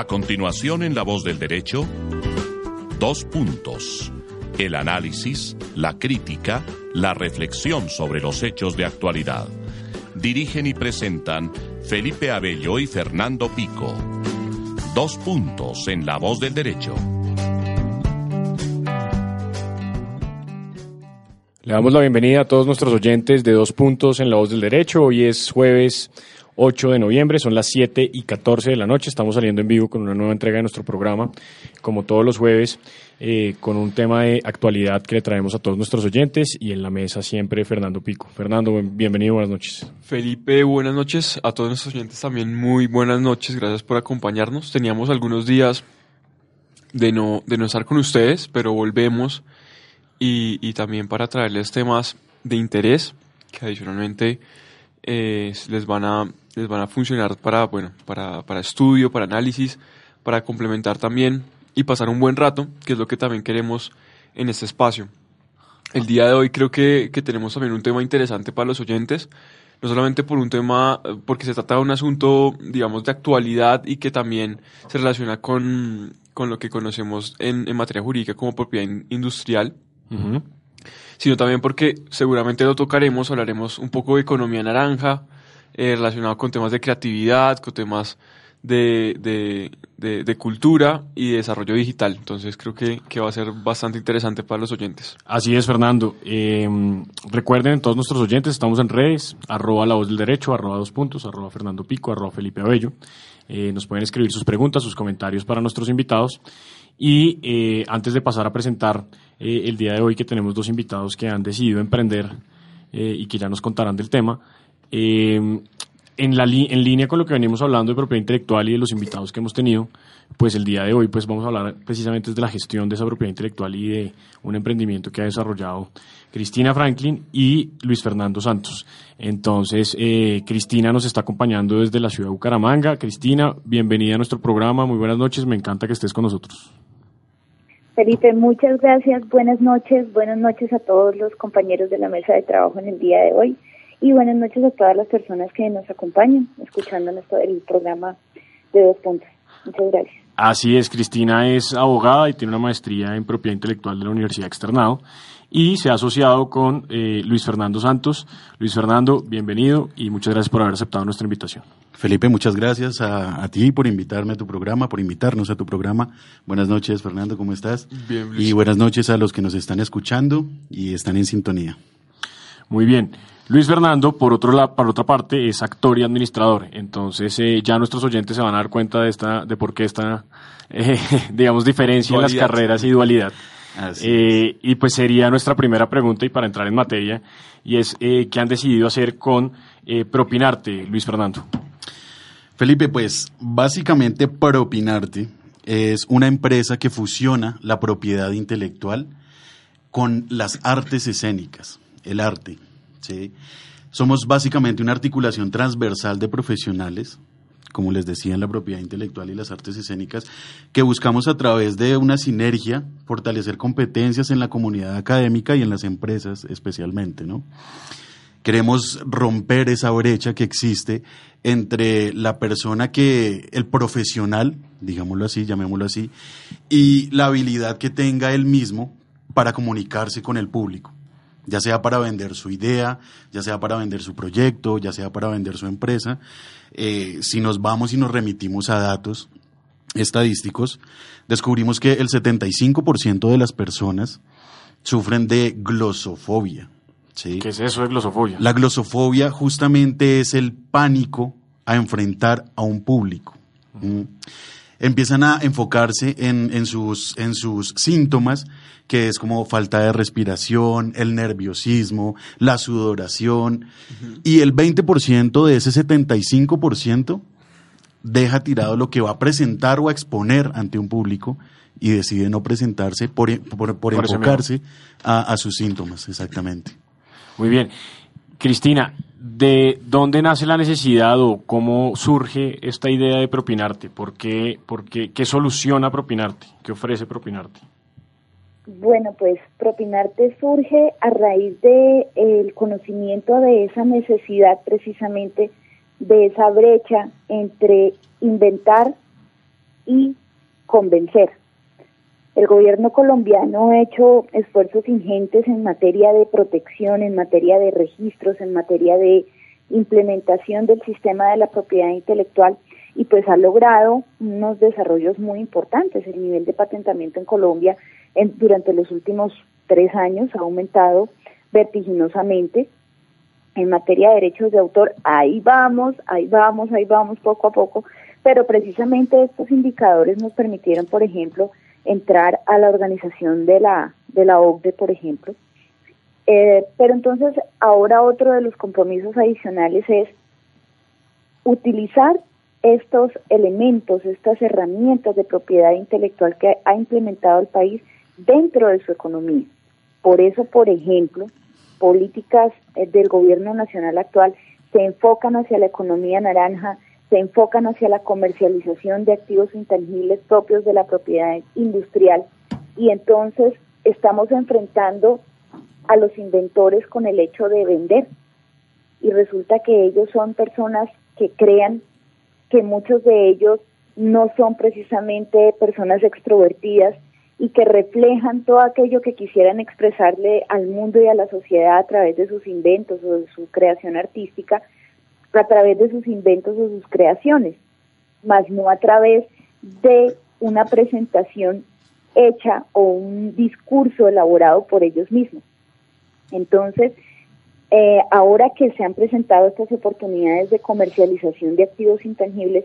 A continuación, en La Voz del Derecho, dos puntos. El análisis, la crítica, la reflexión sobre los hechos de actualidad. Dirigen y presentan Felipe Abello y Fernando Pico. Dos puntos en La Voz del Derecho. Le damos la bienvenida a todos nuestros oyentes de Dos Puntos en La Voz del Derecho. Hoy es jueves 8 de noviembre, son las 7 y 14 de la noche. Estamos saliendo en vivo con una nueva entrega de nuestro programa, como todos los jueves, eh, con un tema de actualidad que le traemos a todos nuestros oyentes y en la mesa siempre Fernando Pico. Fernando, bienvenido, buenas noches. Felipe, buenas noches. A todos nuestros oyentes también muy buenas noches. Gracias por acompañarnos. Teníamos algunos días de no, de no estar con ustedes, pero volvemos y, y también para traerles temas de interés que adicionalmente eh, les van a les van a funcionar para, bueno, para, para estudio, para análisis, para complementar también y pasar un buen rato, que es lo que también queremos en este espacio. El día de hoy creo que, que tenemos también un tema interesante para los oyentes, no solamente por un tema, porque se trata de un asunto, digamos, de actualidad y que también se relaciona con, con lo que conocemos en, en materia jurídica como propiedad industrial, sino también porque seguramente lo tocaremos, hablaremos un poco de economía naranja, eh, relacionado con temas de creatividad, con temas de, de, de, cultura y desarrollo digital. Entonces creo que, que, va a ser bastante interesante para los oyentes. Así es, Fernando. Eh, recuerden, todos nuestros oyentes, estamos en redes, arroba la voz del derecho, arroba dos puntos, arroba Fernando Pico, arroba Felipe Abello. Eh, nos pueden escribir sus preguntas, sus comentarios para nuestros invitados. Y antes de pasar a presentar el día de hoy que tenemos dos invitados que han decidido emprender y que ya nos contarán del tema, eh, en, la en línea con lo que venimos hablando de propiedad intelectual y de los invitados que hemos tenido, pues el día de hoy pues vamos a hablar precisamente de la gestión de esa propiedad intelectual y de un emprendimiento que ha desarrollado Cristina Franklin y Luis Fernando Santos. Entonces, eh, Cristina nos está acompañando desde la ciudad de Bucaramanga. Cristina, bienvenida a nuestro programa, muy buenas noches, me encanta que estés con nosotros. Felipe, muchas gracias, buenas noches, buenas noches a todos los compañeros de la mesa de trabajo en el día de hoy y buenas noches a todas las personas que nos acompañan escuchando el programa de dos puntos. Muchas gracias. Así es, Cristina es abogada y tiene una maestría en propiedad intelectual de la Universidad Externado y se ha asociado con eh, Luis Fernando Santos. Luis Fernando, bienvenido y muchas gracias por haber aceptado nuestra invitación. Felipe, muchas gracias a, a, ti por invitarme a tu programa, por invitarnos a tu programa. Buenas noches, Fernando, ¿cómo estás? Bien, y buenas noches a los que nos están escuchando y están en sintonía. Muy bien. Luis Fernando, por, otro la, por otra parte, es actor y administrador. Entonces, eh, ya nuestros oyentes se van a dar cuenta de esta, de por qué esta, eh, digamos, diferencia dualidad. en las carreras y dualidad. Eh, y pues sería nuestra primera pregunta y para entrar en materia, y es eh, ¿qué han decidido hacer con eh, Propinarte, Luis Fernando? Felipe, pues básicamente Propinarte es una empresa que fusiona la propiedad intelectual con las artes escénicas, el arte. ¿Sí? Somos básicamente una articulación transversal de profesionales, como les decía, en la propiedad intelectual y las artes escénicas, que buscamos a través de una sinergia fortalecer competencias en la comunidad académica y en las empresas especialmente, ¿no? Queremos romper esa brecha que existe entre la persona que, el profesional, digámoslo así, llamémoslo así, y la habilidad que tenga él mismo para comunicarse con el público ya sea para vender su idea, ya sea para vender su proyecto, ya sea para vender su empresa. Eh, si nos vamos y nos remitimos a datos estadísticos, descubrimos que el 75% de las personas sufren de glosofobia. ¿sí? ¿Qué es eso de glosofobia? La glosofobia justamente es el pánico a enfrentar a un público. ¿Mm? Empiezan a enfocarse en, en, sus, en sus síntomas que es como falta de respiración, el nerviosismo, la sudoración, uh -huh. y el 20% de ese 75% deja tirado lo que va a presentar o a exponer ante un público y decide no presentarse por, por, por, por enfocarse a, a sus síntomas, exactamente. Muy bien. Cristina, ¿de dónde nace la necesidad o cómo surge esta idea de Propinarte? ¿Por qué, por qué, qué soluciona Propinarte? ¿Qué ofrece Propinarte? Bueno, pues Propinarte surge a raíz de el conocimiento de esa necesidad precisamente de esa brecha entre inventar y convencer. El gobierno colombiano ha hecho esfuerzos ingentes en materia de protección, en materia de registros, en materia de implementación del sistema de la propiedad intelectual y pues ha logrado unos desarrollos muy importantes. El nivel de patentamiento en Colombia en, durante los últimos tres años ha aumentado vertiginosamente. En materia de derechos de autor, ahí vamos, ahí vamos, ahí vamos poco a poco, pero precisamente estos indicadores nos permitieron, por ejemplo, entrar a la organización de la, de la OCDE, por ejemplo. Eh, pero entonces ahora otro de los compromisos adicionales es utilizar estos elementos, estas herramientas de propiedad intelectual que ha implementado el país dentro de su economía. Por eso, por ejemplo, políticas eh, del gobierno nacional actual se enfocan hacia la economía naranja, se enfocan hacia la comercialización de activos intangibles propios de la propiedad industrial. Y entonces estamos enfrentando a los inventores con el hecho de vender. Y resulta que ellos son personas que crean que muchos de ellos no son precisamente personas extrovertidas y que reflejan todo aquello que quisieran expresarle al mundo y a la sociedad a través de sus inventos o de su creación artística, a través de sus inventos o sus creaciones, más no a través de una presentación hecha o un discurso elaborado por ellos mismos. Entonces, eh, ahora que se han presentado estas oportunidades de comercialización de activos intangibles,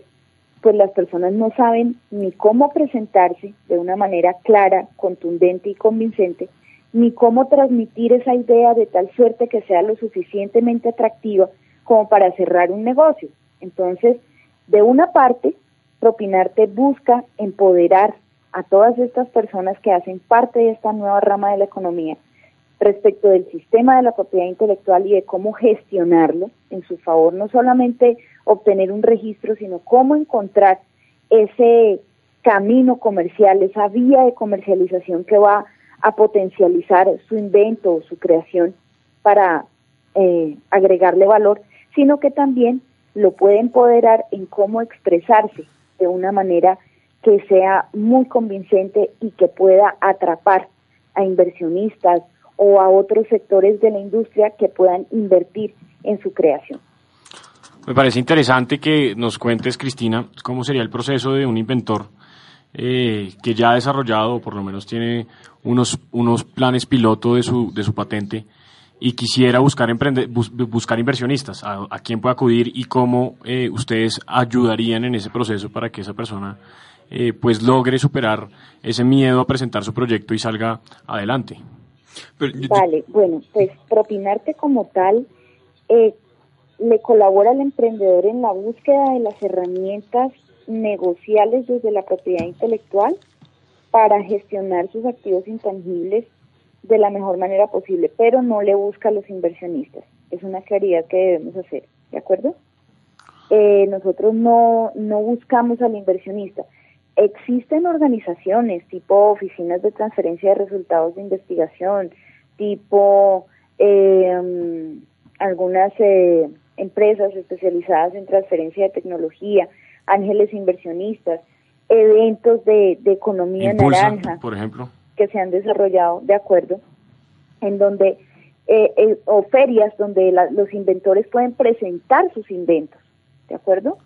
pues las personas no saben ni cómo presentarse de una manera clara, contundente y convincente, ni cómo transmitir esa idea de tal suerte que sea lo suficientemente atractiva como para cerrar un negocio. Entonces, de una parte, Propinarte busca empoderar a todas estas personas que hacen parte de esta nueva rama de la economía respecto del sistema de la propiedad intelectual y de cómo gestionarlo en su favor, no solamente obtener un registro, sino cómo encontrar ese camino comercial, esa vía de comercialización que va a potencializar su invento o su creación para eh, agregarle valor, sino que también lo puede empoderar en cómo expresarse de una manera que sea muy convincente y que pueda atrapar a inversionistas, o a otros sectores de la industria que puedan invertir en su creación. Me parece interesante que nos cuentes, Cristina, cómo sería el proceso de un inventor eh, que ya ha desarrollado, o por lo menos tiene unos, unos planes piloto de su, de su patente y quisiera buscar, buscar inversionistas, a, quién puede acudir y cómo eh, ustedes ayudarían en ese proceso para que esa persona eh, pues logre superar ese miedo a presentar su proyecto y salga adelante. Vale, bueno, pues Propinarte como tal eh, le colabora al emprendedor en la búsqueda de las herramientas negociales desde la propiedad intelectual para gestionar sus activos intangibles de la mejor manera posible, pero no le busca a los inversionistas. Es una claridad que debemos hacer, ¿de acuerdo? Eh, nosotros no, no buscamos al inversionista. Existen organizaciones tipo oficinas de transferencia de resultados de investigación, tipo eh, algunas eh, empresas especializadas en transferencia de tecnología, ángeles inversionistas, eventos de, economía naranja, por ejemplo, que se han desarrollado, de acuerdo, en donde eh, o ferias donde los inventores pueden presentar sus inventos, ¿de acuerdo?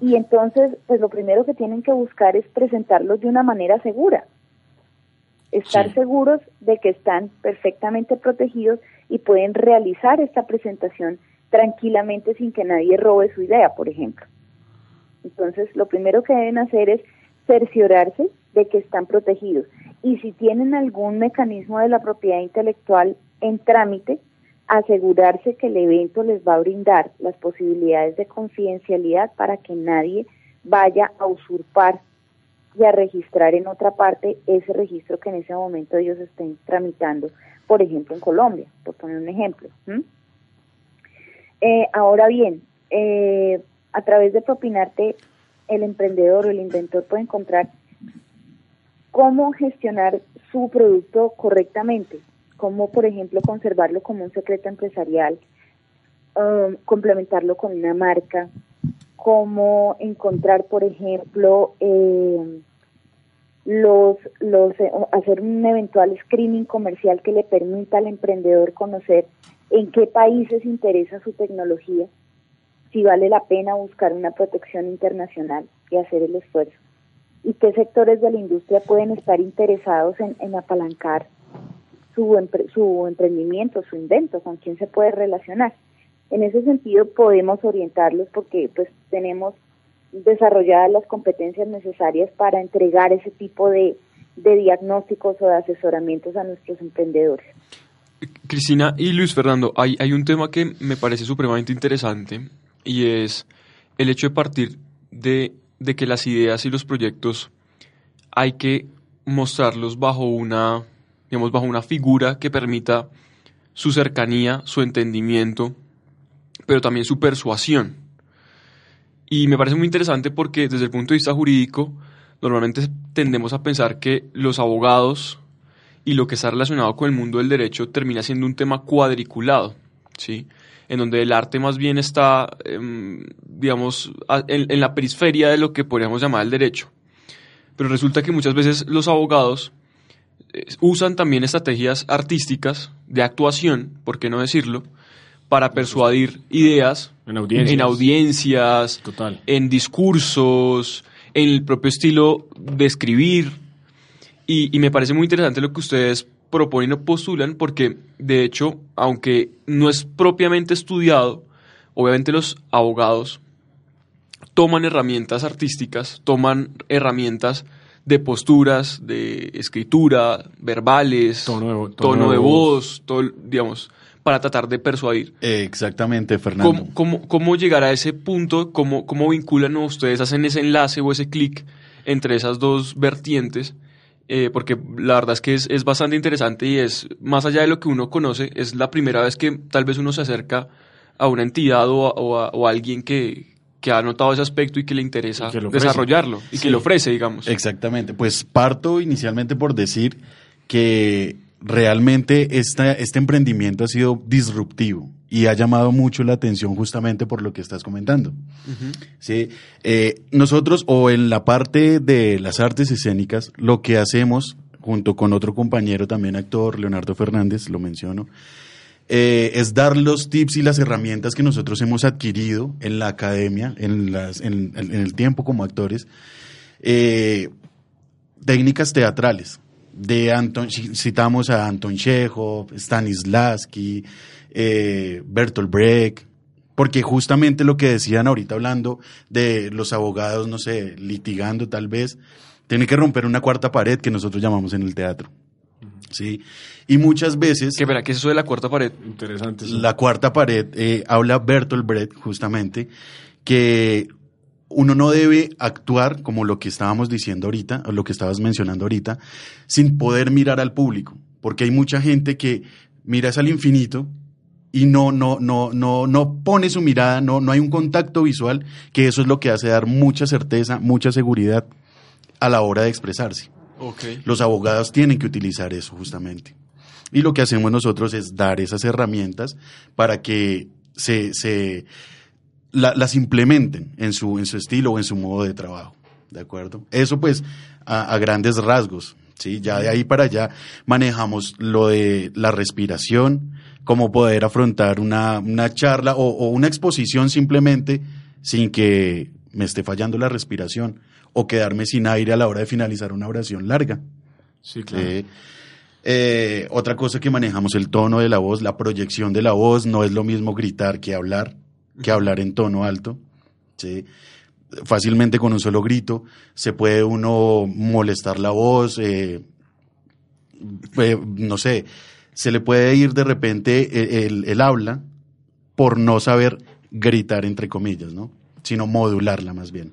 Y entonces, pues lo primero que tienen que buscar es presentarlos de una manera segura. Estar seguros de que están perfectamente protegidos y pueden realizar esta presentación tranquilamente sin que nadie robe su idea, por ejemplo. Entonces, lo primero que deben hacer es cerciorarse de que están protegidos. Y si tienen algún mecanismo de la propiedad intelectual en trámite, asegurarse que el evento les va a brindar las posibilidades de confidencialidad para que nadie vaya a usurpar y a registrar en otra parte ese registro que en ese momento ellos estén tramitando, por ejemplo en Colombia, por poner un ejemplo. Eh, ahora bien, eh, a través de Propinarte, el emprendedor o el inventor puede encontrar cómo gestionar su producto correctamente, como por ejemplo conservarlo como un secreto empresarial, um, complementarlo con una marca, cómo encontrar, por ejemplo, eh, los, los, eh, hacer un eventual screening comercial que le permita al emprendedor conocer en qué países interesa su tecnología, si vale la pena buscar una protección internacional y hacer el esfuerzo, y qué sectores de la industria pueden estar interesados en, en apalancar su, su emprendimiento, su invento, con quién se puede relacionar. En ese sentido podemos orientarlos porque pues tenemos desarrolladas las competencias necesarias para entregar ese tipo de, diagnósticos o de asesoramientos a nuestros emprendedores. Cristina y Luis Fernando, hay, hay un tema que me parece supremamente interesante y es el hecho de partir de, de que las ideas y los proyectos hay que mostrarlos bajo una, digamos, bajo una figura que permita su cercanía, su entendimiento, pero también su persuasión. Y me parece muy interesante porque desde el punto de vista jurídico, normalmente tendemos a pensar que los abogados y lo que está relacionado con el mundo del derecho termina siendo un tema cuadriculado, ¿sí? En donde el arte más bien está, em, digamos, en, la periferia de lo que podríamos llamar el derecho. Pero resulta que muchas veces los abogados eh, usan también estrategias artísticas de actuación, por qué no decirlo, para persuadir ideas en audiencias, en, discursos, en el propio estilo de escribir. Y, me parece muy interesante lo que ustedes proponen o postulan, porque de hecho, aunque no es propiamente estudiado, obviamente los abogados toman herramientas artísticas, toman herramientas de posturas, de escritura, verbales, tono de, voz, todo, digamos, para tratar de persuadir. Exactamente, Fernando. ¿Cómo, cómo, llegar a ese punto? ¿Cómo, cómo vinculan ustedes, hacen ese enlace o ese clic entre esas dos vertientes? Eh, porque la verdad es que es, es, bastante interesante y es, más allá de lo que uno conoce, es la primera vez que tal vez uno se acerca a una entidad o a, o alguien que, que ha notado ese aspecto y que le interesa desarrollarlo y que lo ofrece, digamos. Exactamente. Pues parto inicialmente por decir que realmente esta, este emprendimiento ha sido disruptivo y ha llamado mucho la atención justamente por lo que estás comentando. ¿Sí? Eh, nosotros, o en la parte de las artes escénicas, lo que hacemos, junto con otro compañero también actor, Leonardo Fernández, lo menciono, eh, es dar los tips y las herramientas que nosotros hemos adquirido en la academia, en, las, en, el tiempo como actores, eh, técnicas teatrales de Anton, citamos a Anton Chekhov, Stanislavski, eh, Bertolt Brecht, porque justamente lo que decían ahorita hablando de los abogados, no sé, litigando tal vez, tiene que romper una cuarta pared que nosotros llamamos en el teatro. ¿Sí? Y muchas veces... ¿Qué, ¿Qué es eso de la cuarta pared? Interesante. La cuarta pared, eh, habla Bertolt Brecht justamente, que uno no debe actuar como lo que estábamos diciendo ahorita, o lo que estabas mencionando ahorita, sin poder mirar al público, porque hay mucha gente que mira al infinito y no, no, no, no, no pone su mirada, no, no hay un contacto visual, que eso es lo que hace dar mucha certeza, mucha seguridad a la hora de expresarse. Los abogados tienen que utilizar eso justamente. Y lo que hacemos nosotros es dar esas herramientas para que se, se las implementen en su, en su estilo o en su modo de trabajo. ¿De acuerdo? Eso pues a, grandes rasgos. ¿sí? Ya de ahí para allá manejamos lo de la respiración, cómo poder afrontar una, una charla o, una exposición simplemente sin que me esté fallando la respiración o quedarme sin aire a la hora de finalizar una oración larga. Sí, claro. Eh, otra cosa que manejamos, el tono de la voz, la proyección de la voz, no es lo mismo gritar que hablar que hablar en tono alto. ¿sí? Fácilmente con un solo grito se puede uno molestar la voz, eh, eh, no sé, se le puede ir de repente el, el, habla por no saber gritar, entre comillas, ¿no? sino modularla más bien.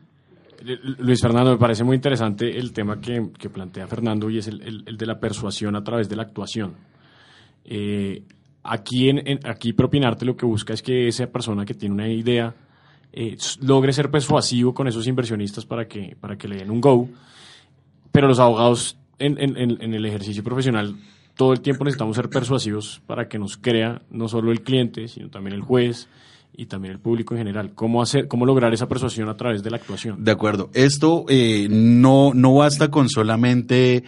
Luis Fernando, me parece muy interesante el tema que, plantea Fernando y es el, el, de la persuasión a través de la actuación. Eh, Aquí, en, aquí Propinarte lo que busca es que esa persona que tiene una idea eh, logre ser persuasivo con esos inversionistas para que, para que le den un go. Pero los abogados en, el ejercicio profesional todo el tiempo necesitamos ser persuasivos para que nos crea no solo el cliente, sino también el juez y también el público en general. ¿Cómo, hacer, cómo lograr esa persuasión a través de la actuación? De acuerdo. Esto eh, no, no basta con solamente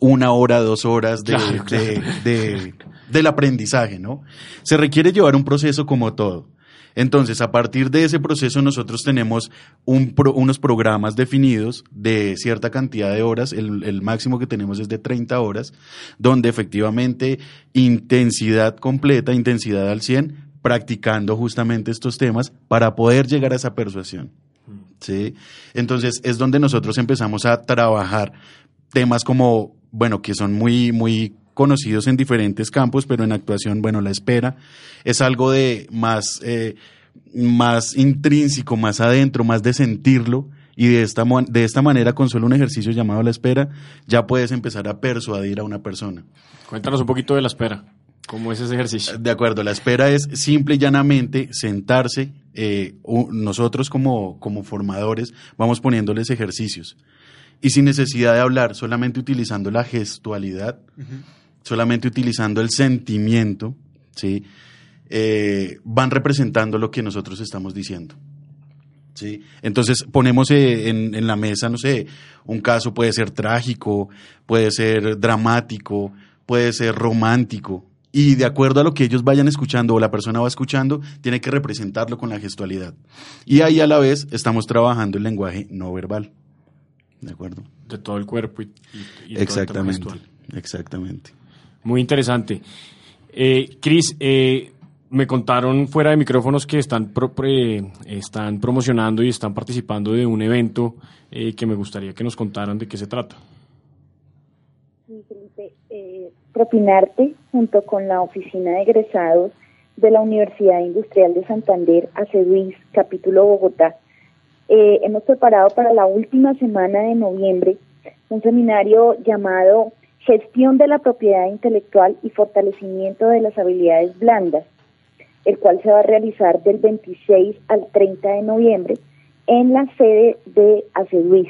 una hora, dos horas de, Claro, claro. de- de- del aprendizaje, ¿no? Se requiere llevar un proceso como todo. Entonces, a partir de ese proceso, nosotros tenemos un pro- unos programas definidos de cierta cantidad de horas. El, el máximo que tenemos es de 30 horas, donde efectivamente intensidad completa, intensidad al 100, practicando justamente estos temas para poder llegar a esa persuasión. ¿sí? Entonces es donde nosotros empezamos a trabajar temas como, bueno, que son muy, muy conocidos en diferentes campos, pero en actuación, bueno, la espera es algo de más, eh, más intrínseco, más adentro, más de sentirlo. Y de esta, de esta manera, con solo un ejercicio llamado la espera, ya puedes empezar a persuadir a una persona. Cuéntanos un poquito de la espera. ¿Cómo es ese ejercicio? De acuerdo, la espera es simple y llanamente sentarse. eh, nosotros como, como formadores vamos poniéndoles ejercicios. Y sin necesidad de hablar, solamente utilizando la gestualidad, solamente utilizando el sentimiento, ¿sí? Eh, van representando lo que nosotros estamos diciendo. ¿sí? Entonces ponemos eh, en, en la mesa, no sé, un caso puede ser trágico, puede ser dramático, puede ser romántico. Y de acuerdo a lo que ellos vayan escuchando o la persona va escuchando, tiene que representarlo con la gestualidad. Y ahí a la vez estamos trabajando el lenguaje no verbal. ¿De acuerdo? De todo el cuerpo y, y- y todo el tema Exactamente. Exactamente. Muy interesante. Eh, Cris, eh, me contaron fuera de micrófonos que están, pro- pre- están promocionando y están participando de un evento eh, que me gustaría que nos contaran de qué se trata. Eh, Propinarte, junto con la Oficina de Egresados de la Universidad Industrial de Santander, ACEDUIS, capítulo Bogotá, eh, hemos preparado para la última semana de noviembre un seminario llamado Gestión de la Propiedad Intelectual y Fortalecimiento de las Habilidades Blandas, el cual se va a realizar del 26 al 30 de noviembre en la sede de ACEDUIS.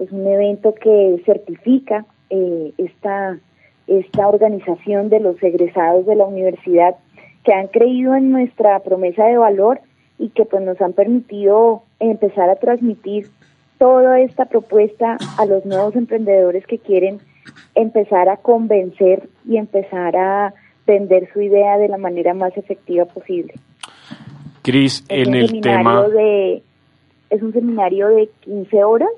Es un evento que certifica eh, esta, esta organización de los egresados de la universidad que han creído en nuestra promesa de valor y que pues nos han permitido empezar a transmitir toda esta propuesta a los nuevos emprendedores que quieren empezar a convencer y empezar a vender su idea de la manera más efectiva posible. Cris, en el tema... de es un seminario de 15 horas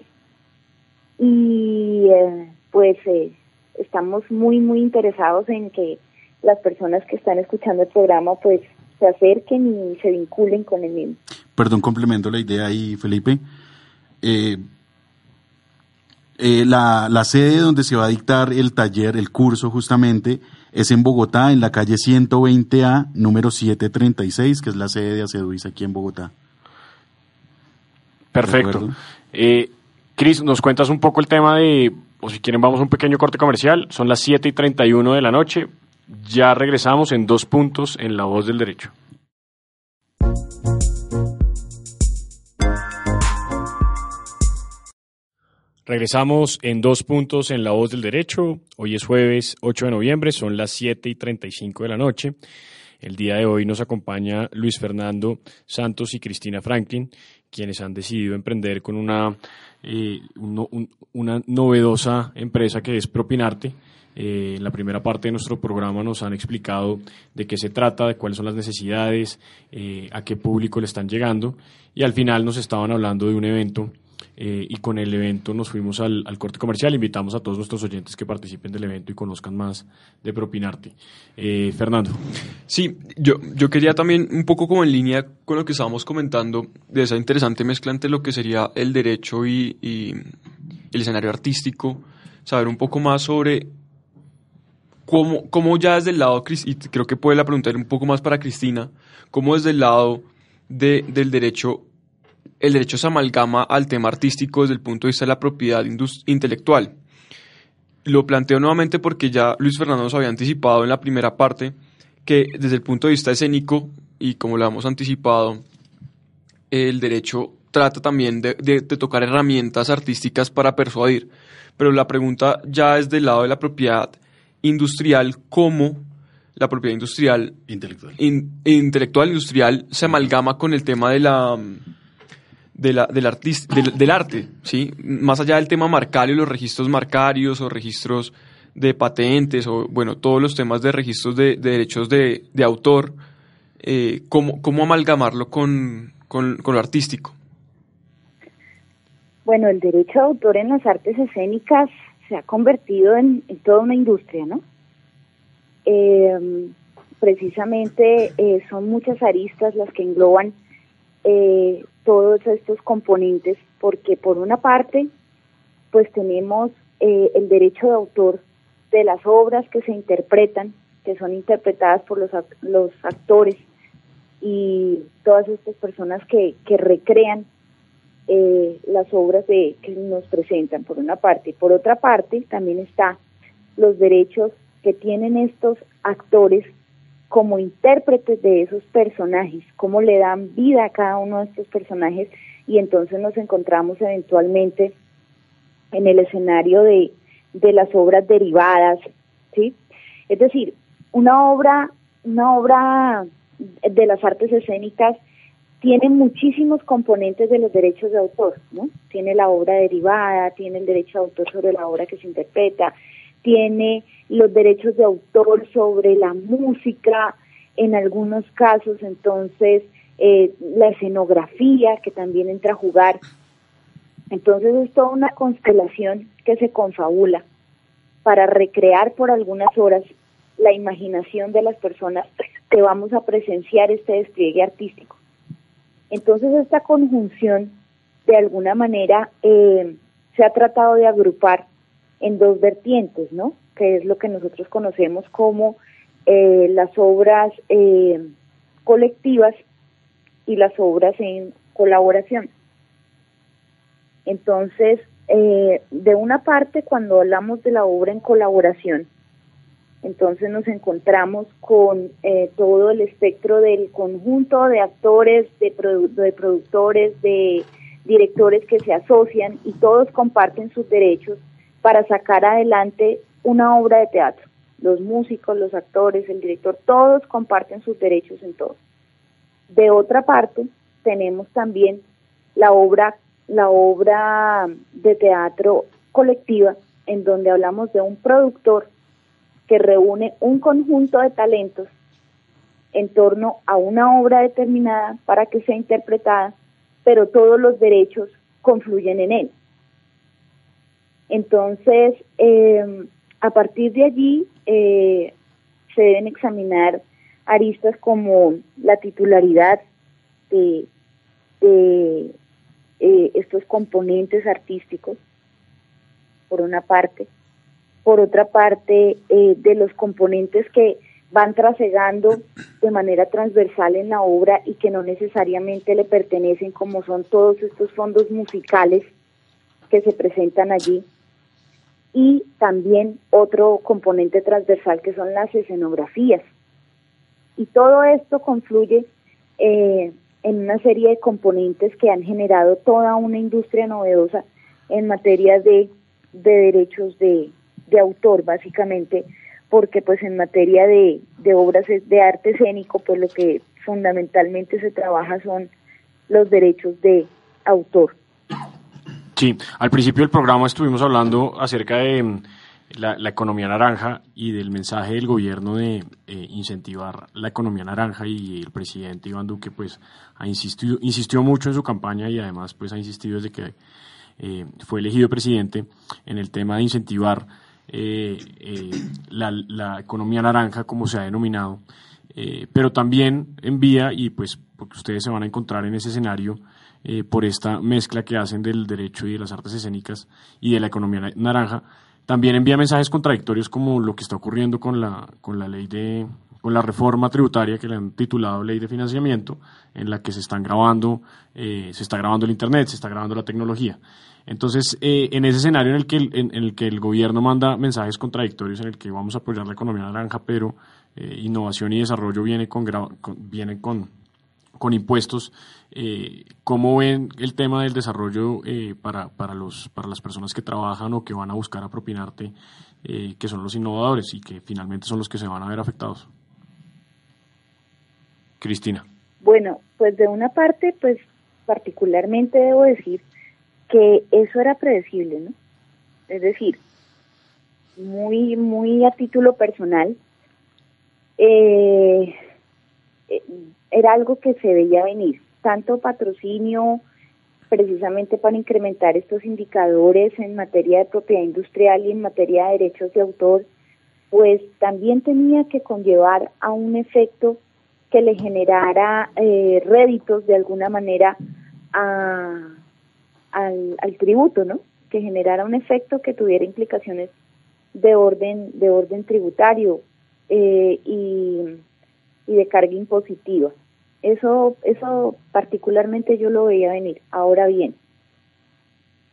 y eh, pues eh, estamos muy muy interesados en que las personas que están escuchando el programa pues se acerquen y se vinculen con el mismo. Perdón, complemento la idea ahí, Felipe. Eh, eh, la, la sede donde se va a dictar el taller, el curso justamente, es en Bogotá, en la calle 120A, número 736, que es la sede de Aceduis aquí en Bogotá. Perfecto. Eh, Cris, nos cuentas un poco el tema de, o si quieren vamos a un pequeño corte comercial, son las 7 y 31 de la noche, ya regresamos en dos puntos en La Voz del Derecho. Regresamos en dos puntos en La Voz del Derecho. Hoy es jueves 8 de noviembre, son las 7 y 35 de la noche. El día de hoy nos acompaña Luis Fernando Santos y Cristina Franklin, quienes han decidido emprender con una, eh, un- un- una novedosa empresa que es Propinarte. Eh, en la primera parte de nuestro programa nos han explicado de qué se trata, de cuáles son las necesidades, eh, a qué público le están llegando y al final nos estaban hablando de un evento eh, y con el evento nos fuimos al, al corte comercial. Invitamos a todos nuestros oyentes que participen del evento y conozcan más de Propinarte. Eh, Fernando. Sí, yo, yo quería también, un poco como en línea con lo que estábamos comentando, de esa interesante mezcla entre lo que sería el derecho y, el escenario artístico, saber un poco más sobre cómo, cómo ya desde el lado, y creo que puede la pregunta ir un poco más para Cristina, cómo desde el lado de- del derecho, el derecho se amalgama al tema artístico desde el punto de vista de la propiedad intelectual. Lo planteo nuevamente porque ya Luis Fernando nos había anticipado en la primera parte que desde el punto de vista escénico, y como lo hemos anticipado, el derecho trata también de, de- de tocar herramientas artísticas para persuadir. Pero la pregunta ya es del lado de la propiedad industrial, cómo la propiedad industrial Intelectual. in- intelectual industrial se amalgama con el tema de la de la- del, artis- del, del arte, ¿sí? Más allá del tema marcario, los registros marcarios o registros de patentes o, bueno, todos los temas de registros de, de derechos de, autor, eh, ¿cómo, ¿cómo amalgamarlo con, con, lo artístico? Bueno, el derecho de autor en las artes escénicas se ha convertido en, en toda una industria, ¿no? Eh, precisamente eh, son muchas aristas las que engloban eh, todos estos componentes, porque por una parte, pues tenemos eh, el derecho de autor de las obras que se interpretan, que son interpretadas por los, los actores y todas estas personas que, que recrean eh, las obras de, que nos presentan, por una parte. Por otra parte, también está los derechos que tienen estos actores como intérpretes de esos personajes, cómo le dan vida a cada uno de estos personajes y entonces nos encontramos eventualmente en el escenario de, de las obras derivadas, ¿sí? Es decir, una obra, una obra de las artes escénicas tiene muchísimos componentes de los derechos de autor, ¿no? Tiene la obra derivada, tiene el derecho de autor sobre la obra que se interpreta, tiene los derechos de autor sobre la música, en algunos casos entonces eh, la escenografía que también entra a jugar. Entonces es toda una constelación que se confabula para recrear por algunas horas la imaginación de las personas que vamos a presenciar este despliegue artístico. Entonces esta conjunción de alguna manera eh, se ha tratado de agrupar en dos vertientes, ¿no? Que es lo que nosotros conocemos como eh, las obras eh, colectivas y las obras en colaboración. Entonces, eh, de una parte, cuando hablamos de la obra en colaboración, entonces nos encontramos con eh, todo el espectro del conjunto de actores, de, produ de productores, de directores que se asocian y todos comparten sus derechos para sacar adelante una obra de teatro. Los músicos, los actores, el director, todos comparten sus derechos en todo. De otra parte, tenemos también la obra, la obra de teatro colectiva, en donde hablamos de un productor que reúne un conjunto de talentos en torno a una obra determinada para que sea interpretada, pero todos los derechos confluyen en él. Entonces, eh, a partir de allí eh, se deben examinar aristas como la titularidad de, eh, estos componentes artísticos, por una parte, por otra parte, de los componentes que van trasegando de manera transversal en la obra y que no necesariamente le pertenecen, como son todos estos fondos musicales que se presentan allí. Y también otro componente transversal que son las escenografías. Y todo esto confluye eh, en una serie de componentes que han generado toda una industria novedosa en materia de, de derechos de, de autor, básicamente, porque pues en materia de, de obras de arte escénico, pues lo que fundamentalmente se trabaja son los derechos de autor. Sí, al principio del programa estuvimos hablando acerca de mm, la, economía naranja y del mensaje del gobierno de eh, incentivar la economía naranja y el presidente Iván Duque pues ha insistido, insistió mucho en su campaña y además pues ha insistido desde que eh, fue elegido presidente en el tema de incentivar eh, eh, la, la, economía naranja, como se ha denominado, pero también envía, y pues porque ustedes se van a encontrar en ese escenario, eh, por esta mezcla que hacen del derecho y de las artes escénicas y de la economía naranja, también envía mensajes contradictorios como lo que está ocurriendo con la, con la ley de con la reforma tributaria que le han titulado ley de financiamiento, en la que se están grabando, eh, se está grabando el internet, se está grabando la tecnología. Entonces, eh, en ese escenario en el, que el, en, el que el gobierno manda mensajes contradictorios, en el que vamos a apoyar la economía naranja, pero eh, innovación y desarrollo viene con, vienen con, con impuestos, eh, ¿cómo ven el tema del desarrollo eh, para, para, los, para las personas que trabajan o que van a buscar a propinarte, eh, que son los innovadores y que finalmente son los que se van a ver afectados? Cristina. Bueno, pues de una parte, pues particularmente debo decir que eso era predecible, ¿no? Es decir, muy, muy a título personal, eh, era algo que se veía venir, tanto patrocinio precisamente para incrementar estos indicadores en materia de propiedad industrial y en materia de derechos de autor, pues también tenía que conllevar a un efecto que le generara eh, réditos de alguna manera al, al, tributo, ¿no? Que generara un efecto que tuviera implicaciones de orden de orden tributario eh, y, y de carga impositiva. Eso, eso particularmente yo lo veía venir. Ahora bien,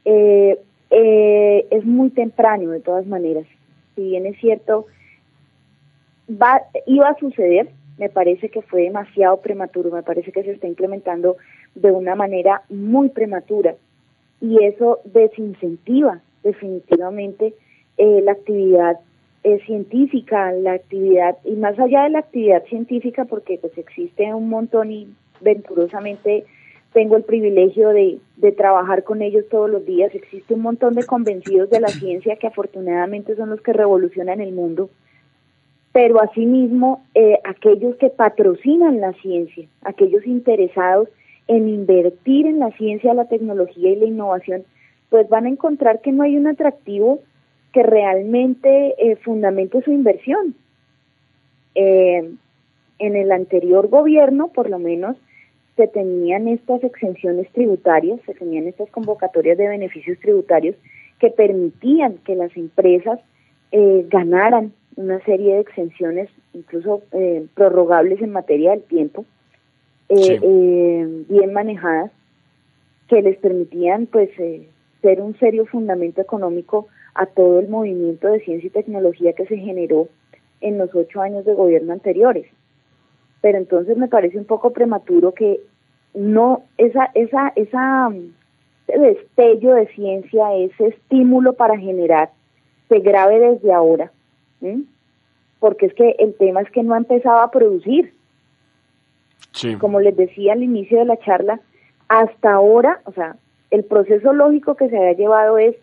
eh, eh, es muy temprano de todas maneras. Si bien es cierto, va, iba a suceder, me parece que fue demasiado prematuro, me parece que se está implementando de una manera muy prematura y eso desincentiva definitivamente eh, la actividad eh, científica, la actividad, y más allá de la actividad científica, porque pues existe un montón y venturosamente tengo el privilegio de, de trabajar con ellos todos los días, existe un montón de convencidos de la ciencia que afortunadamente son los que revolucionan el mundo, pero asimismo eh, aquellos que patrocinan la ciencia, aquellos interesados en invertir en la ciencia, la tecnología y la innovación, pues van a encontrar que no hay un atractivo que realmente eh, fundamente su inversión. Eh, en el anterior gobierno, por lo menos, se tenían estas exenciones tributarias, se tenían estas convocatorias de beneficios tributarios que permitían que las empresas eh, ganaran una serie de exenciones, incluso eh, prorrogables en materia del tiempo, bien manejadas, que les permitían pues ser un serio fundamento económico a todo el movimiento de ciencia y tecnología que se generó en los ocho años de gobierno anteriores. Pero entonces me parece un poco prematuro que no esa esa esa ese destello de ciencia, ese estímulo para generar se grave desde ahora, porque es que el tema es que no ha empezado a producir. Como les decía al inicio de la charla, hasta ahora, o sea, el proceso lógico que se había llevado es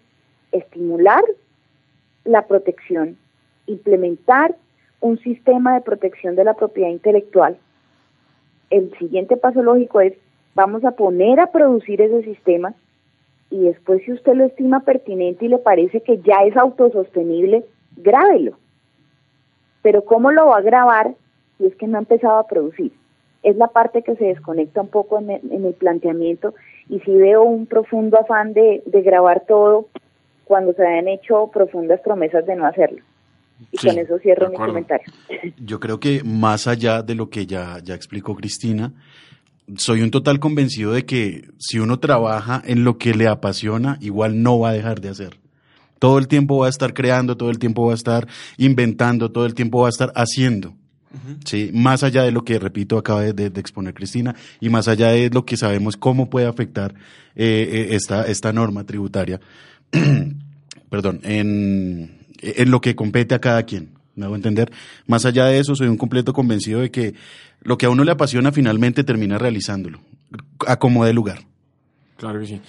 estimular la protección, implementar un sistema de protección de la propiedad intelectual. El siguiente paso lógico es, vamos a poner a producir ese sistema y después si usted lo estima pertinente y le parece que ya es autosostenible, grábelo. Pero ¿cómo lo va a grabar si es que no ha empezado a producir? Es la parte que se desconecta un poco en el, planteamiento y si veo un profundo afán de, de grabar todo cuando se habían hecho profundas promesas de no hacerlo. Y con eso cierro mi comentario. Yo creo que más allá de lo que ya, ya explicó Cristina, soy un total convencido de que si uno trabaja en lo que le apasiona, igual no va a dejar de hacer. Todo el tiempo va a estar creando, todo el tiempo va a estar inventando, todo el tiempo va a estar haciendo. Sí, más allá de lo que, repito, acaba de, exponer Cristina, y más allá de lo que sabemos cómo puede afectar eh, eh, esta, esta norma tributaria, perdón, en, en lo que compete a cada quien. ¿Me hago entender? Más allá de eso, soy un completo convencido de que lo que a uno le apasiona finalmente termina realizándolo, a como de lugar. Claro que sí.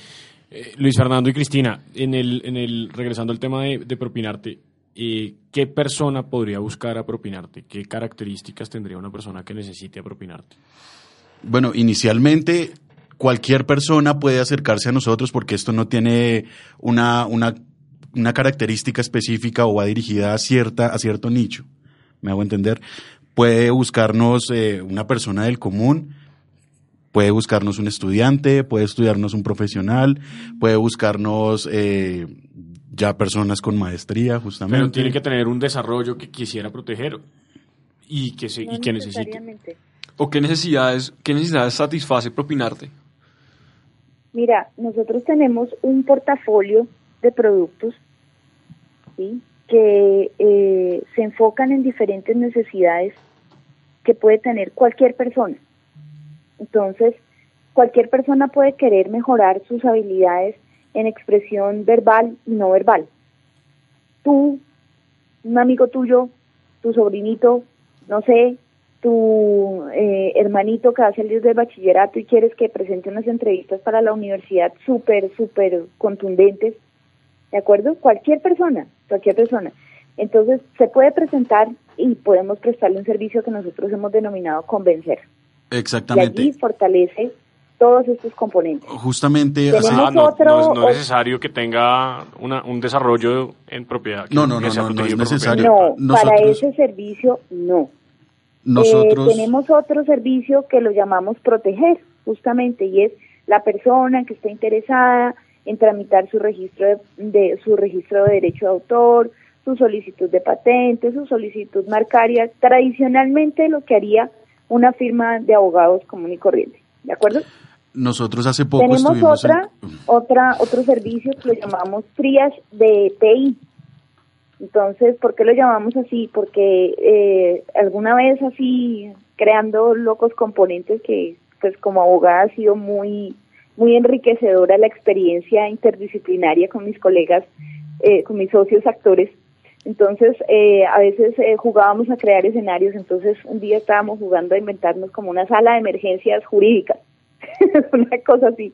Eh, Luis Fernando y Cristina, en el, en el, regresando al tema de, de propinarte, eh, ¿qué persona podría buscar apropinarte? ¿Qué características tendría una persona que necesite apropinarte? Bueno, inicialmente cualquier persona puede acercarse a nosotros porque esto no tiene una, una, una característica específica o va dirigida a, cierta, a cierto nicho. ¿Me hago entender? Puede buscarnos eh, una persona del común, puede buscarnos un estudiante, puede estudiarnos un profesional, puede buscarnos eh, ya personas con maestría, justamente. Pero tiene que tener un desarrollo que quisiera proteger y que, se, y que necesite. ¿O qué necesidades, qué necesidades satisface propinarte? Mira, nosotros tenemos un portafolio de productos que eh, se enfocan en diferentes necesidades que puede tener cualquier persona. Entonces, cualquier persona puede querer mejorar sus habilidades en expresión verbal y no verbal. Tú, un amigo tuyo, tu sobrinito, no sé, tu eh, hermanito que va a salir del bachillerato y quieres que presente unas entrevistas para la universidad súper, súper contundentes, ¿de acuerdo? Cualquier persona, cualquier persona. Entonces, se puede presentar y podemos prestarle un servicio que nosotros hemos denominado convencer. Exactamente. Y allí fortalece todos estos componentes. Justamente, Ah, no, otro- no es, no o- es necesario que tenga una, un desarrollo en propiedad. No, no, no, no, no es necesario. No, para ese servicio no. Nosotros... Eh, tenemos otro servicio que lo llamamos proteger, justamente, y es la persona que está interesada en tramitar su registro de, de- su registro de derecho de autor, su solicitud de patente, su solicitud marcaria, tradicionalmente lo que haría una firma de abogados común y corriente, ¿de acuerdo? Nosotros hace poco Tenemos en- otra, otra, otro servicio que lo llamamos triage de TI. Entonces, ¿por qué lo llamamos así? Porque eh, alguna vez así, creando locos componentes que, pues como abogada ha sido muy, muy enriquecedora la experiencia interdisciplinaria con mis colegas, eh, con mis socios actores. Entonces, eh, a veces eh, jugábamos a crear escenarios, entonces un día estábamos jugando a inventarnos como una sala de emergencias jurídicas, una cosa así.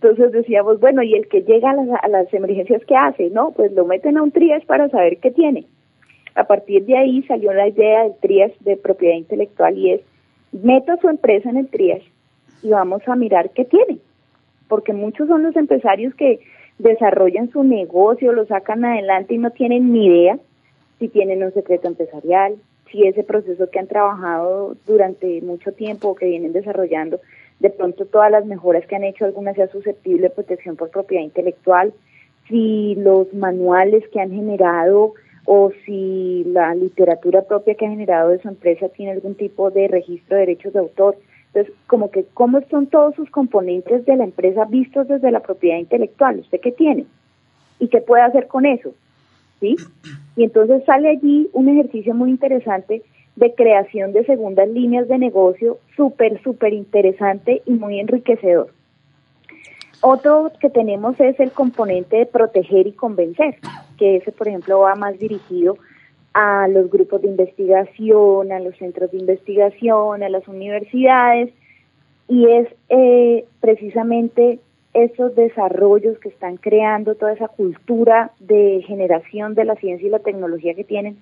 Entonces decíamos, bueno, ¿y el que llega a las, a las emergencias qué hace? No, pues lo meten a un triage para saber qué tiene. A partir de ahí salió la idea del triage de propiedad intelectual y es, meta su empresa en el triage y vamos a mirar qué tiene. Porque muchos son los empresarios que desarrollan su negocio, lo sacan adelante y no tienen ni idea si tienen un secreto empresarial, si ese proceso que han trabajado durante mucho tiempo o que vienen desarrollando, de pronto todas las mejoras que han hecho, alguna sea susceptible de protección por propiedad intelectual, si los manuales que han generado o si la literatura propia que ha generado de su empresa tiene algún tipo de registro de derechos de autor. Entonces, como que cómo son todos sus componentes de la empresa vistos desde la propiedad intelectual, ¿usted qué tiene? ¿Y qué puede hacer con eso? ¿Sí? Y entonces sale allí un ejercicio muy interesante de creación de segundas líneas de negocio súper, súper interesante y muy enriquecedor. Otro que tenemos es el componente de proteger y convencer, que ese, por ejemplo, va más dirigido a los grupos de investigación, a los centros de investigación, a las universidades, y es eh, precisamente esos desarrollos que están creando toda esa cultura de generación de la ciencia y la tecnología que tienen,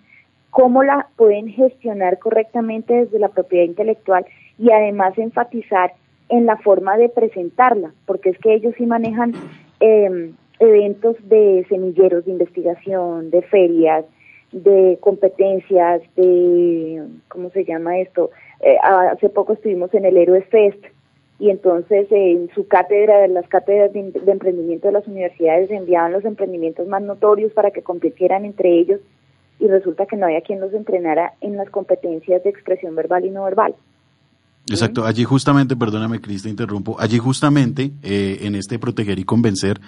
cómo la pueden gestionar correctamente desde la propiedad intelectual y además enfatizar en la forma de presentarla, porque es que ellos sí manejan eh, eventos de semilleros de investigación, de ferias, de competencias, de, ¿cómo se llama esto? Eh, hace poco estuvimos en el Héroes Fest y entonces en su cátedra, de las cátedras de, de emprendimiento de las universidades enviaban los emprendimientos más notorios para que compitieran entre ellos y resulta que no había quien los entrenara en las competencias de expresión verbal y no verbal. Exacto, allí justamente, perdóname Cris, te interrumpo, allí justamente eh, en este proteger y convencer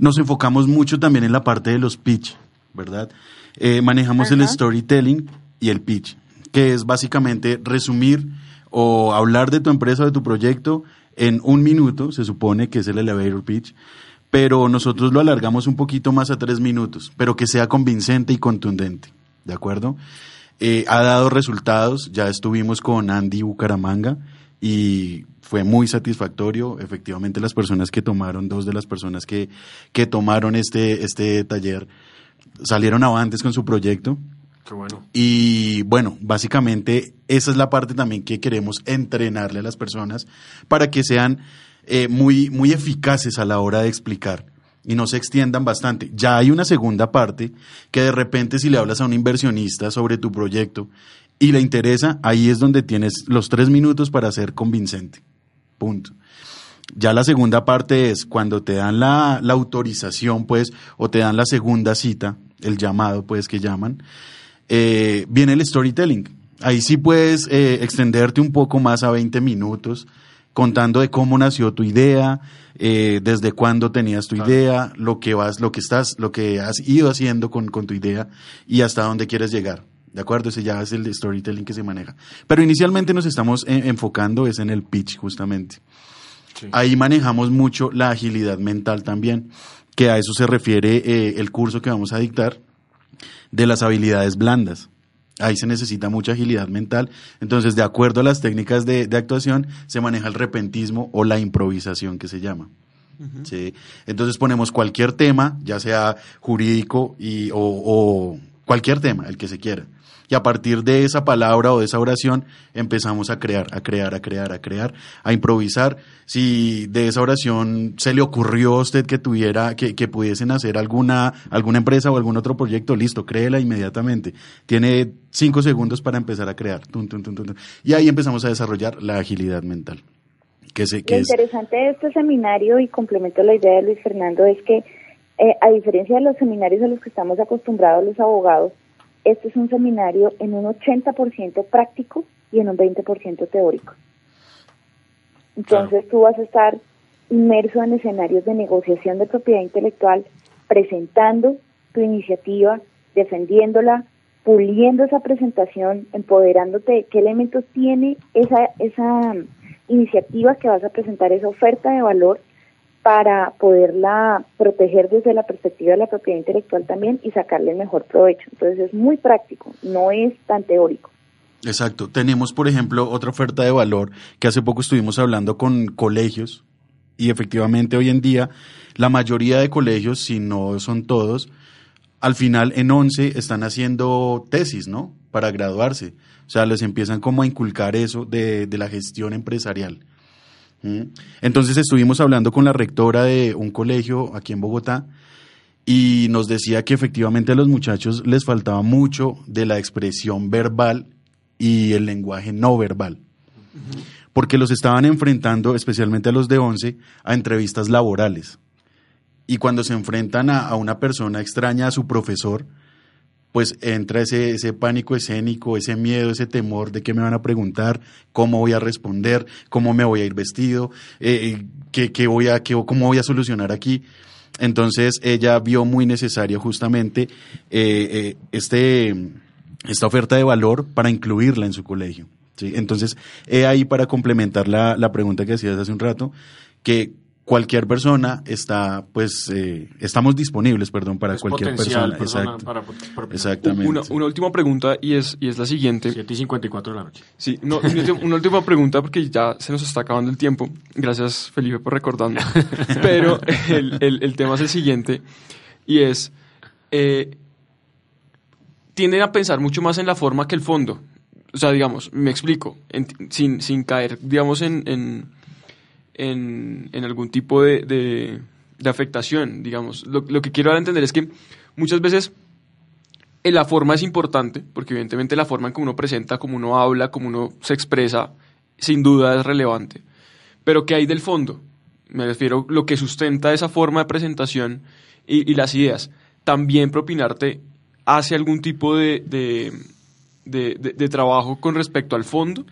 nos enfocamos mucho también en la parte de los pitch, ¿verdad? Eh, manejamos el storytelling y el pitch, que es básicamente resumir o hablar de tu empresa o de tu proyecto en un minuto, se supone que es el elevator pitch, pero nosotros lo alargamos un poquito más a tres minutos, pero que sea convincente y contundente, ¿de acuerdo? Eh, ha dado resultados, ya estuvimos con Andy Bucaramanga y fue muy satisfactorio. Efectivamente, las personas que tomaron, dos de las personas que, que tomaron este, este taller, salieron avantes con su proyecto. Qué bueno. Y bueno, básicamente esa es la parte también que queremos entrenarle a las personas para que sean eh, muy, muy eficaces a la hora de explicar y no se extiendan bastante. Ya hay una segunda parte que de repente si le hablas a un inversionista sobre tu proyecto y le interesa, ahí es donde tienes los tres minutos para ser convincente. Punto. Ya la segunda parte es cuando te dan la, la autorización, pues, o te dan la segunda cita, el llamado, pues, que llaman, eh, viene el storytelling. Ahí sí puedes eh, extenderte un poco más a 20 minutos contando de cómo nació tu idea, eh, desde cuándo tenías tu Claro. idea, lo que vas, lo que estás, lo que has ido haciendo con, con tu idea y hasta dónde quieres llegar. ¿De acuerdo? Ese ya es el storytelling que se maneja. Pero inicialmente nos estamos eh, enfocando es en el pitch, justamente. Sí. Ahí manejamos mucho la agilidad mental también, que a eso se refiere eh, el curso que vamos a dictar de las habilidades blandas. Ahí se necesita mucha agilidad mental. Entonces, de acuerdo a las técnicas de, de actuación, se maneja el repentismo o la improvisación que se llama. ¿sí? Entonces ponemos cualquier tema, ya sea jurídico y, o, o cualquier tema, el que se quiera. Y a partir de esa palabra o de esa oración empezamos a crear, a crear, a crear, a crear, a improvisar. Si de esa oración se le ocurrió a usted que tuviera, que, que pudiesen hacer alguna, alguna empresa o algún otro proyecto, listo, créela inmediatamente. Tiene cinco segundos para empezar a crear. Tun, tun, tun. Y ahí empezamos a desarrollar la agilidad mental. Que se, que Lo es, interesante de este seminario, y complemento la idea de Luis Fernando, es que eh, a diferencia de los seminarios a los que estamos acostumbrados los abogados, este es un seminario en un 80% práctico y en un 20% teórico. Entonces tú vas a estar inmerso en escenarios de negociación de propiedad intelectual, presentando tu iniciativa, defendiéndola, puliendo esa presentación, empoderándote. De qué elementos tiene esa, esa iniciativa que vas a presentar, esa oferta de valor para poderla proteger desde la perspectiva de la propiedad intelectual también y sacarle el mejor provecho. Entonces es muy práctico, no es tan teórico. Exacto. Tenemos, por ejemplo, otra oferta de valor que hace poco estuvimos hablando con colegios y efectivamente hoy en día la mayoría de colegios, si no son todos, al final en 11 están haciendo tesis, ¿no? Para graduarse. O sea, les empiezan como a inculcar eso de, de la gestión empresarial. Entonces estuvimos hablando con la rectora de un colegio aquí en Bogotá y nos decía que efectivamente a los muchachos les faltaba mucho de la expresión verbal y el lenguaje no verbal. Porque los estaban enfrentando, especialmente a los de 11, a entrevistas laborales. Y cuando se enfrentan a, a una persona extraña, a su profesor, pues entra ese, ese pánico escénico, ese miedo, ese temor de qué me van a preguntar, cómo voy a responder, cómo me voy a ir vestido, eh, qué, qué voy a, qué, cómo voy a solucionar aquí. Entonces ella vio muy necesario justamente eh, eh, este, esta oferta de valor para incluirla en su colegio. ¿sí? Entonces, he ahí para complementar la, la pregunta que hacías hace un rato, que cualquier persona está, pues, eh, estamos disponibles, perdón, para Es cualquier persona. persona Exacto. para- para- para- Exactamente. Una, una última pregunta y es, y es la siguiente. 7 y 54 de la noche. Sí, no, una, última- una última pregunta porque ya se nos está acabando el tiempo. Gracias, Felipe, por recordarnos. Pero el, el- el tema es el siguiente y es, eh, tienden a pensar mucho más en la forma que el fondo. O sea, digamos, me explico, en- sin, sin caer, digamos, en, en, en, algún tipo de, de- afectación, digamos. Lo, lo que quiero dar a entender es que muchas veces eh, la forma es importante, porque evidentemente la forma en que uno presenta, como uno habla, como uno se expresa, sin duda es relevante. Pero ¿qué hay del fondo? Me refiero a lo que sustenta esa forma de presentación y, las ideas. También propinarte hace algún tipo de- de- de trabajo con respecto al fondo.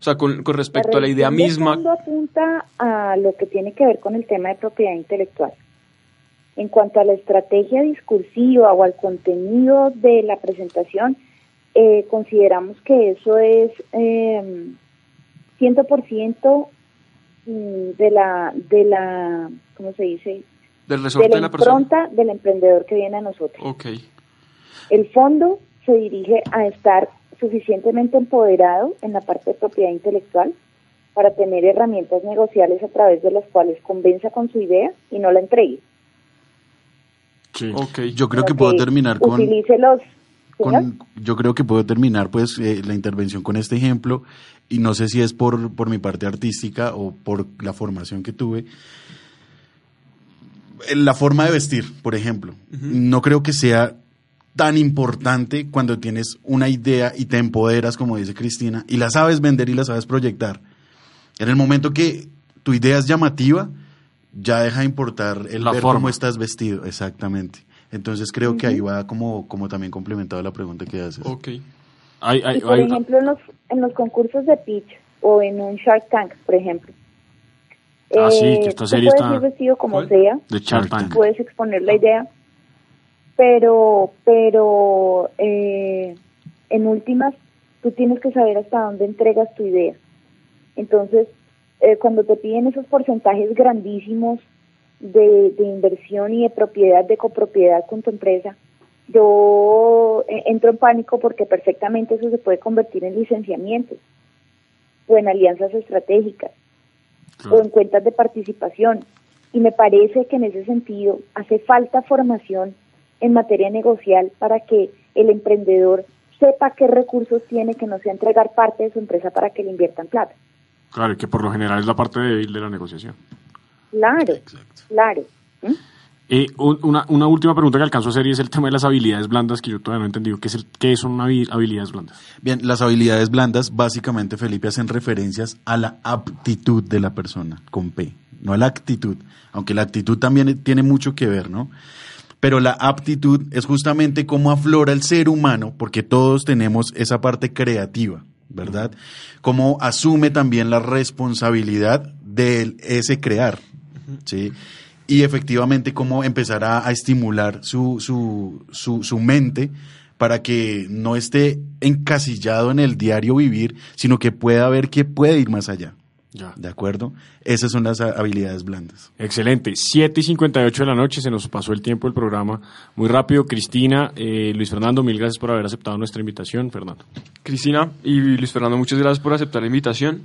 O sea, con, con respecto a la idea de misma. fondo apunta a lo que tiene que ver con el tema de propiedad intelectual. En cuanto a la estrategia discursiva o al contenido de la presentación, eh, consideramos que eso es eh, 100% mm, de la, de la, ¿cómo se dice? Del De resorte la de la persona. del emprendedor que viene a nosotros. Ok. El fondo se dirige a estar suficientemente empoderado en la parte de propiedad intelectual para tener herramientas negociables a través de las cuales convenza con su idea y no la entregue. Sí. Ok. Yo creo que puedo terminar con, Utilice los... ¿señor? con- yo creo que puedo terminar pues eh, la intervención con este ejemplo y no sé si es por, por mi parte artística o por la formación que tuve. La forma de vestir, por ejemplo, no creo que sea tan importante cuando tienes una idea y te empoderas, como dice Cristina, y la sabes vender y la sabes proyectar. En el momento que tu idea es llamativa, ya deja de importar el La ver forma. cómo estás vestido, exactamente. Entonces creo que ahí va como, como también complementado la pregunta que haces. Ok. Y por ejemplo, en los, en los concursos de pitch o en un Shark Tank, por ejemplo. Ah, sí, eh, que esta tú serie puedes está- ir vestido como ¿Cuál? sea, de Shark Tank. puedes exponer la idea, pero, pero eh, en últimas, tú tienes que saber hasta dónde entregas tu idea. Entonces, eh, cuando te piden esos porcentajes grandísimos de, de inversión y de propiedad, de copropiedad con tu empresa, yo eh, entro en pánico porque perfectamente eso se puede convertir en licenciamientos o en alianzas estratégicas o en cuentas de participación. Y me parece que en ese sentido hace falta formación en materia negocial para que el emprendedor sepa qué recursos tiene, que no sea entregar parte de su empresa para que le inviertan plata. Claro, que por lo general es la parte débil de la negociación. Claro, claro. ¿Mm? Eh, una, una, última pregunta que alcanzo a hacer y es el tema de las habilidades blandas que yo todavía no he entendido. ¿Qué, es el, qué son habilidades blandas? Bien, las habilidades blandas básicamente, Felipe, hacen referencias a la aptitud de la persona, con P, no a la actitud, aunque la actitud también tiene mucho que ver, ¿no? Pero la aptitud es justamente cómo aflora el ser humano, porque todos tenemos esa parte creativa, ¿verdad? Cómo asume también la responsabilidad de ese crear, ¿sí? y efectivamente cómo empezar a, estimular su, su, su, su, mente para que no esté encasillado en el diario vivir, sino que pueda ver que puede ir más allá. Ya. ¿De acuerdo? Esas son las habilidades blandas. Excelente. 7 y 58 de la noche, se nos pasó el tiempo del programa muy rápido. Cristina, eh, Luis Fernando, mil gracias por haber aceptado nuestra invitación. Fernando. Cristina y Luis Fernando, muchas gracias por aceptar la invitación.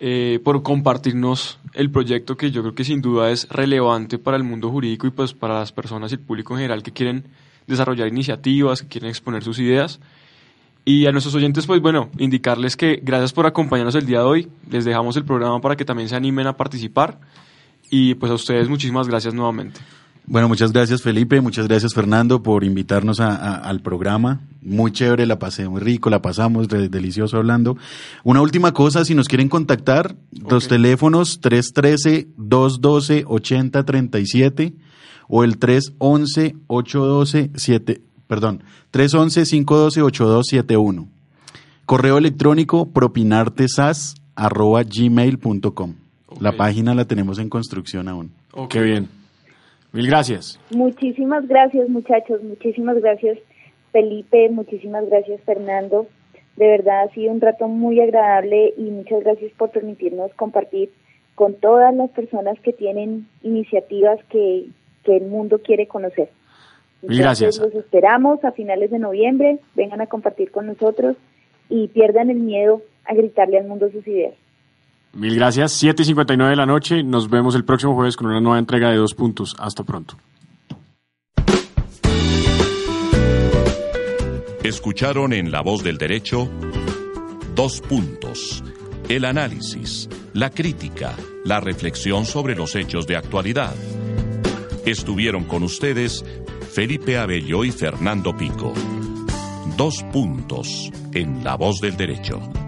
Eh, por compartirnos el proyecto que yo creo que sin duda es relevante para el mundo jurídico y pues para las personas y el público en general que quieren desarrollar iniciativas, que quieren exponer sus ideas. Y a nuestros oyentes, pues bueno, indicarles que gracias por acompañarnos el día de hoy. Les dejamos el programa para que también se animen a participar. Y pues a ustedes muchísimas gracias nuevamente. Bueno, muchas gracias Felipe, muchas gracias Fernando por invitarnos al programa. Muy chévere, la pasé muy rico, la pasamos delicioso hablando. Una última cosa, si nos quieren contactar, los teléfonos 313-212-8037 o el 311-812-7, perdón, 311-512-8271. Correo electrónico propinartesas arroba gmail.com. La página la tenemos en construcción aún. Qué bien. Mil gracias. Muchísimas gracias, muchachos. Muchísimas gracias, Felipe. Muchísimas gracias, Fernando. De verdad ha sido un rato muy agradable y muchas gracias por permitirnos compartir con todas las personas que tienen iniciativas que, que el mundo quiere conocer. Mil gracias. Los esperamos a finales de noviembre. Vengan a compartir con nosotros y pierdan el miedo a gritarle al mundo sus ideas. Mil gracias. 7 y 59 de la noche. Nos vemos el próximo jueves con una nueva entrega de Dos Puntos. Hasta pronto. Escucharon en La Voz del Derecho Dos Puntos. El análisis, la crítica, la reflexión sobre los hechos de actualidad. Estuvieron con ustedes Felipe Abello y Fernando Pico. Dos puntos en La Voz del Derecho.